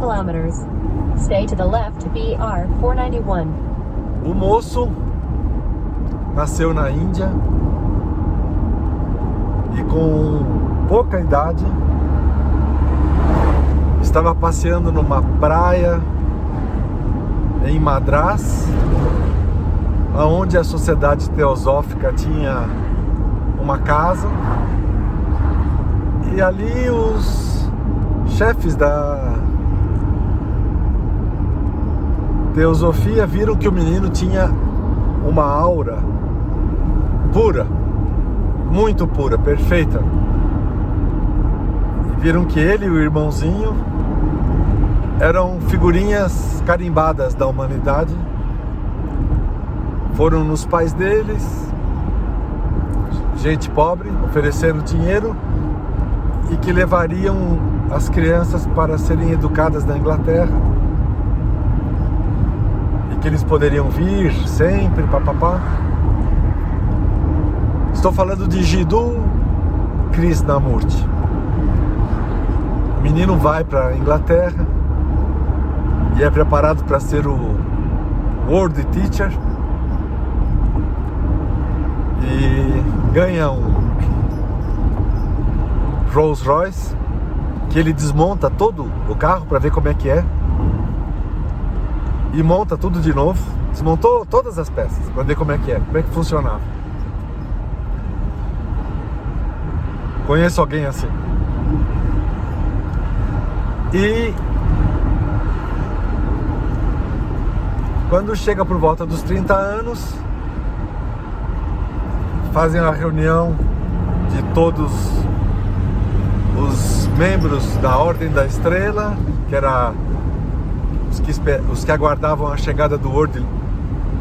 kilometers. Stay to the left BR 491. O moço nasceu na Índia e com pouca idade estava passeando numa praia em Madras, onde a sociedade teosófica tinha uma casa e ali os chefes da teosofia viram que o menino tinha uma aura pura, muito pura, perfeita. E viram que ele e o irmãozinho eram figurinhas carimbadas da humanidade. Foram nos pais deles, gente pobre, oferecendo dinheiro e que levariam as crianças para serem educadas na Inglaterra que eles poderiam vir sempre, papapá. Estou falando de Jiddu Krishnamurti. O menino vai para a Inglaterra e é preparado para ser o World Teacher e ganha um Rolls Royce que ele desmonta todo o carro para ver como é que é e monta tudo de novo. Desmontou todas as peças para ver como é que é, como é que funcionava. Conheço alguém assim. E quando chega por volta dos 30 anos, fazem a reunião de todos os membros da Ordem da Estrela, que era os que, os que aguardavam a chegada do World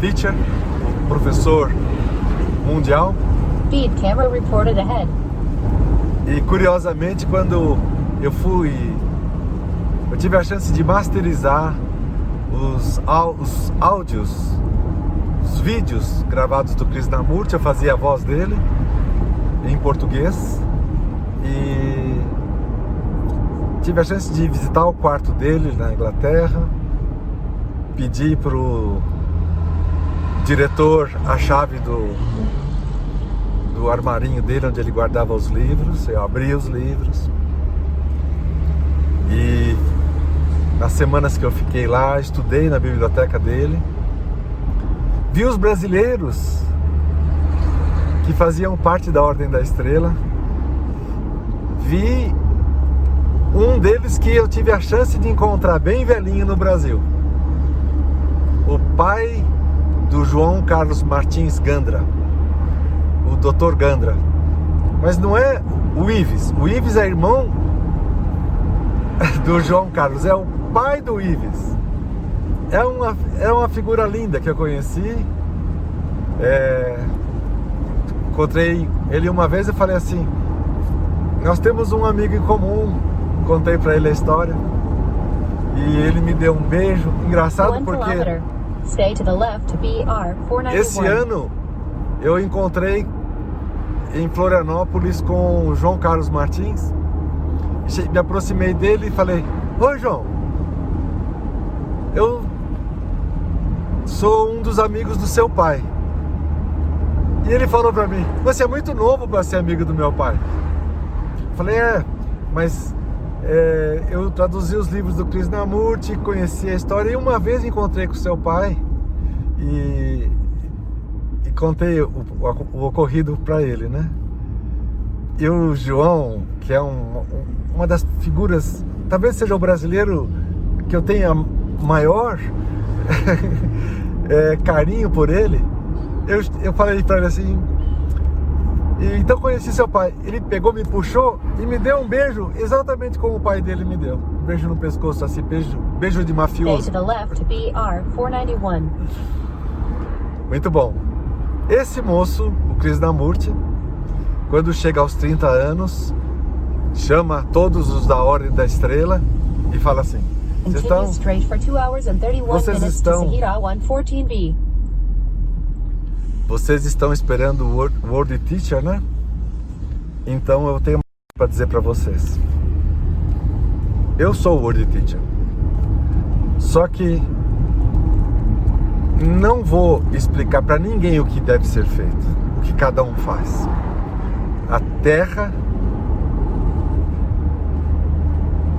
Teacher, o professor mundial. Speed camera reported ahead. E curiosamente, quando eu fui, eu tive a chance de masterizar os, os áudios, os vídeos gravados do Krishnamurti, eu fazia a voz dele em português e tive a chance de visitar o quarto dele na Inglaterra, pedi pro diretor a chave do, do armarinho dele onde ele guardava os livros, eu abri os livros e nas semanas que eu fiquei lá, estudei na biblioteca dele, vi os brasileiros que faziam parte da Ordem da Estrela vi um deles que eu tive a chance de encontrar bem velhinho no Brasil. O pai do João Carlos Martins Gandra, o Dr. Gandra. Mas não é o Ives. O Ives é irmão do João Carlos, é o pai do Ives. É uma, é uma figura linda que eu conheci. É, encontrei ele uma vez e falei assim: nós temos um amigo em comum. Contei para ele a história. E ele me deu um beijo. Engraçado porque esse ano eu encontrei em Florianópolis com o João Carlos Martins. Me aproximei dele e falei: Oi, João. Eu sou um dos amigos do seu pai. E ele falou para mim: Você é muito novo para ser amigo do meu pai. Falei, é, mas é, eu traduzi os livros do Krishnamurti, conheci a história e uma vez encontrei com seu pai e, e contei o, o, o ocorrido para ele, né? E o João, que é um, uma das figuras, talvez seja o brasileiro que eu tenha maior é, carinho por ele, eu, eu falei para ele assim, e, então conheci seu pai. Ele pegou, me puxou e me deu um beijo, exatamente como o pai dele me deu. Um beijo no pescoço, assim, beijo, beijo de mafioso. Muito bom. Esse moço, o Krishnamurti, quando chega aos 30 anos, chama todos os da Ordem da Estrela e fala assim: Vocês estão, vocês estão vocês estão esperando o World, Teacher, né? Então eu tenho para dizer para vocês. Eu sou o World Teacher. Só que não vou explicar para ninguém o que deve ser feito, o que cada um faz. A terra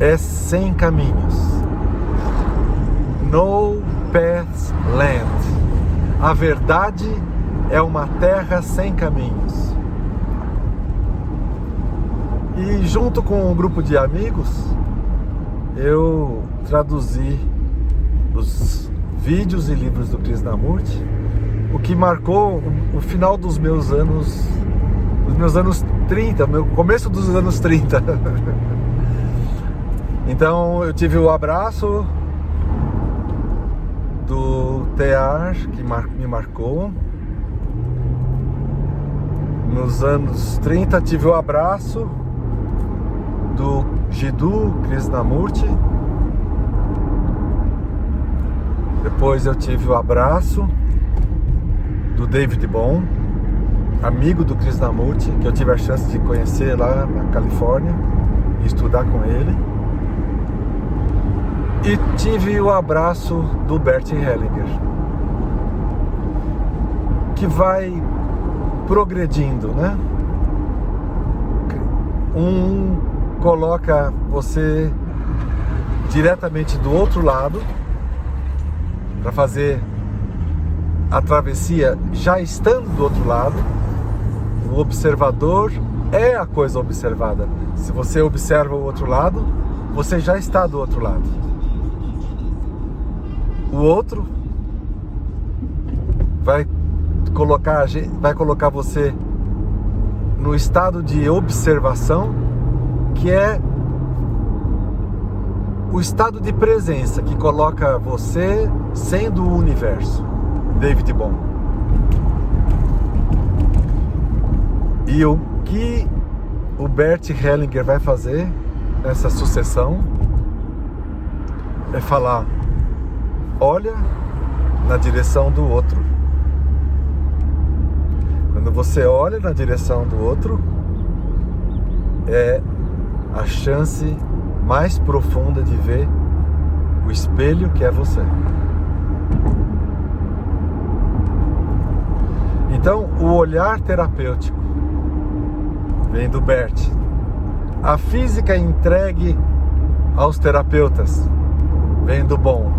é sem caminhos. No path land. A verdade é uma terra sem caminhos. E junto com um grupo de amigos, eu traduzi os vídeos e livros do Krishnamurti, o que marcou o final dos meus anos, os meus anos 30, meu começo dos anos 30. então eu tive o abraço do Tear que me marcou. Nos anos 30 tive o abraço do Jiddu Krishnamurti. Depois eu tive o abraço do David Bom, amigo do Krishnamurti, que eu tive a chance de conhecer lá na Califórnia e estudar com ele. E tive o abraço do Bert Hellinger, que vai progredindo, né? Um coloca você diretamente do outro lado para fazer a travessia já estando do outro lado. O observador é a coisa observada. Se você observa o outro lado, você já está do outro lado. O outro vai colocar, vai colocar você no estado de observação que é o estado de presença que coloca você sendo o universo. David Bom. E o que o Bert Hellinger vai fazer nessa sucessão é falar: olha na direção do outro. Quando você olha na direção do outro, é a chance mais profunda de ver o espelho que é você. Então, o olhar terapêutico vem do Bert. A física entregue aos terapeutas vem do bom.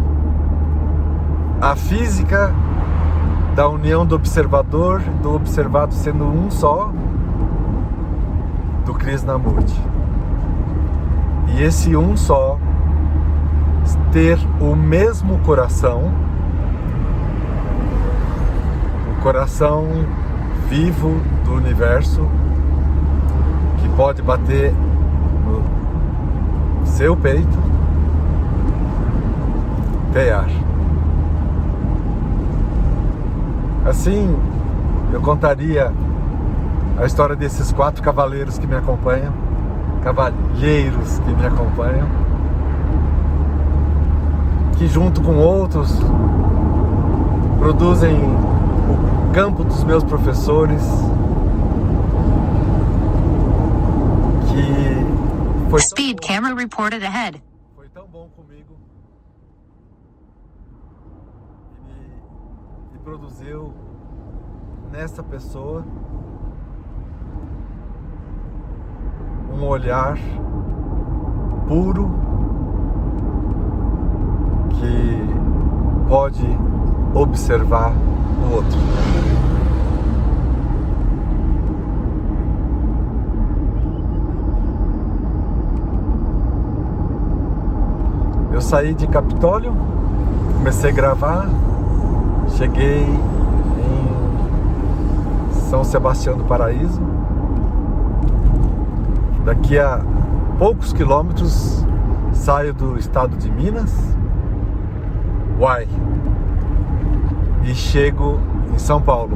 A física da união do observador, do observado sendo um só, do Krishnamurti. E esse um só ter o mesmo coração, o coração vivo do universo que pode bater no seu peito, tear. Assim, eu contaria a história desses quatro cavaleiros que me acompanham cavalheiros que me acompanham, que junto com outros produzem o campo dos meus professores, que foi Speed camera reported ahead. Foi tão bom comigo e, e produziu nessa pessoa um olhar puro que pode observar o outro. Eu saí de Capitólio, comecei a gravar, cheguei em São Sebastião do Paraíso, Daqui a poucos quilômetros saio do estado de Minas, Uai, e chego em São Paulo.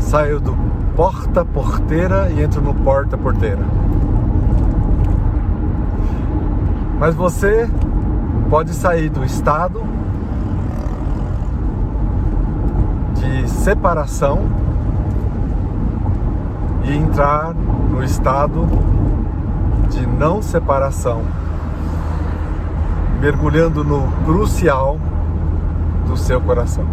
Saio do Porta Porteira e entro no Porta Porteira. Mas você pode sair do estado de separação e entrar no estado de não separação, mergulhando no crucial do seu coração.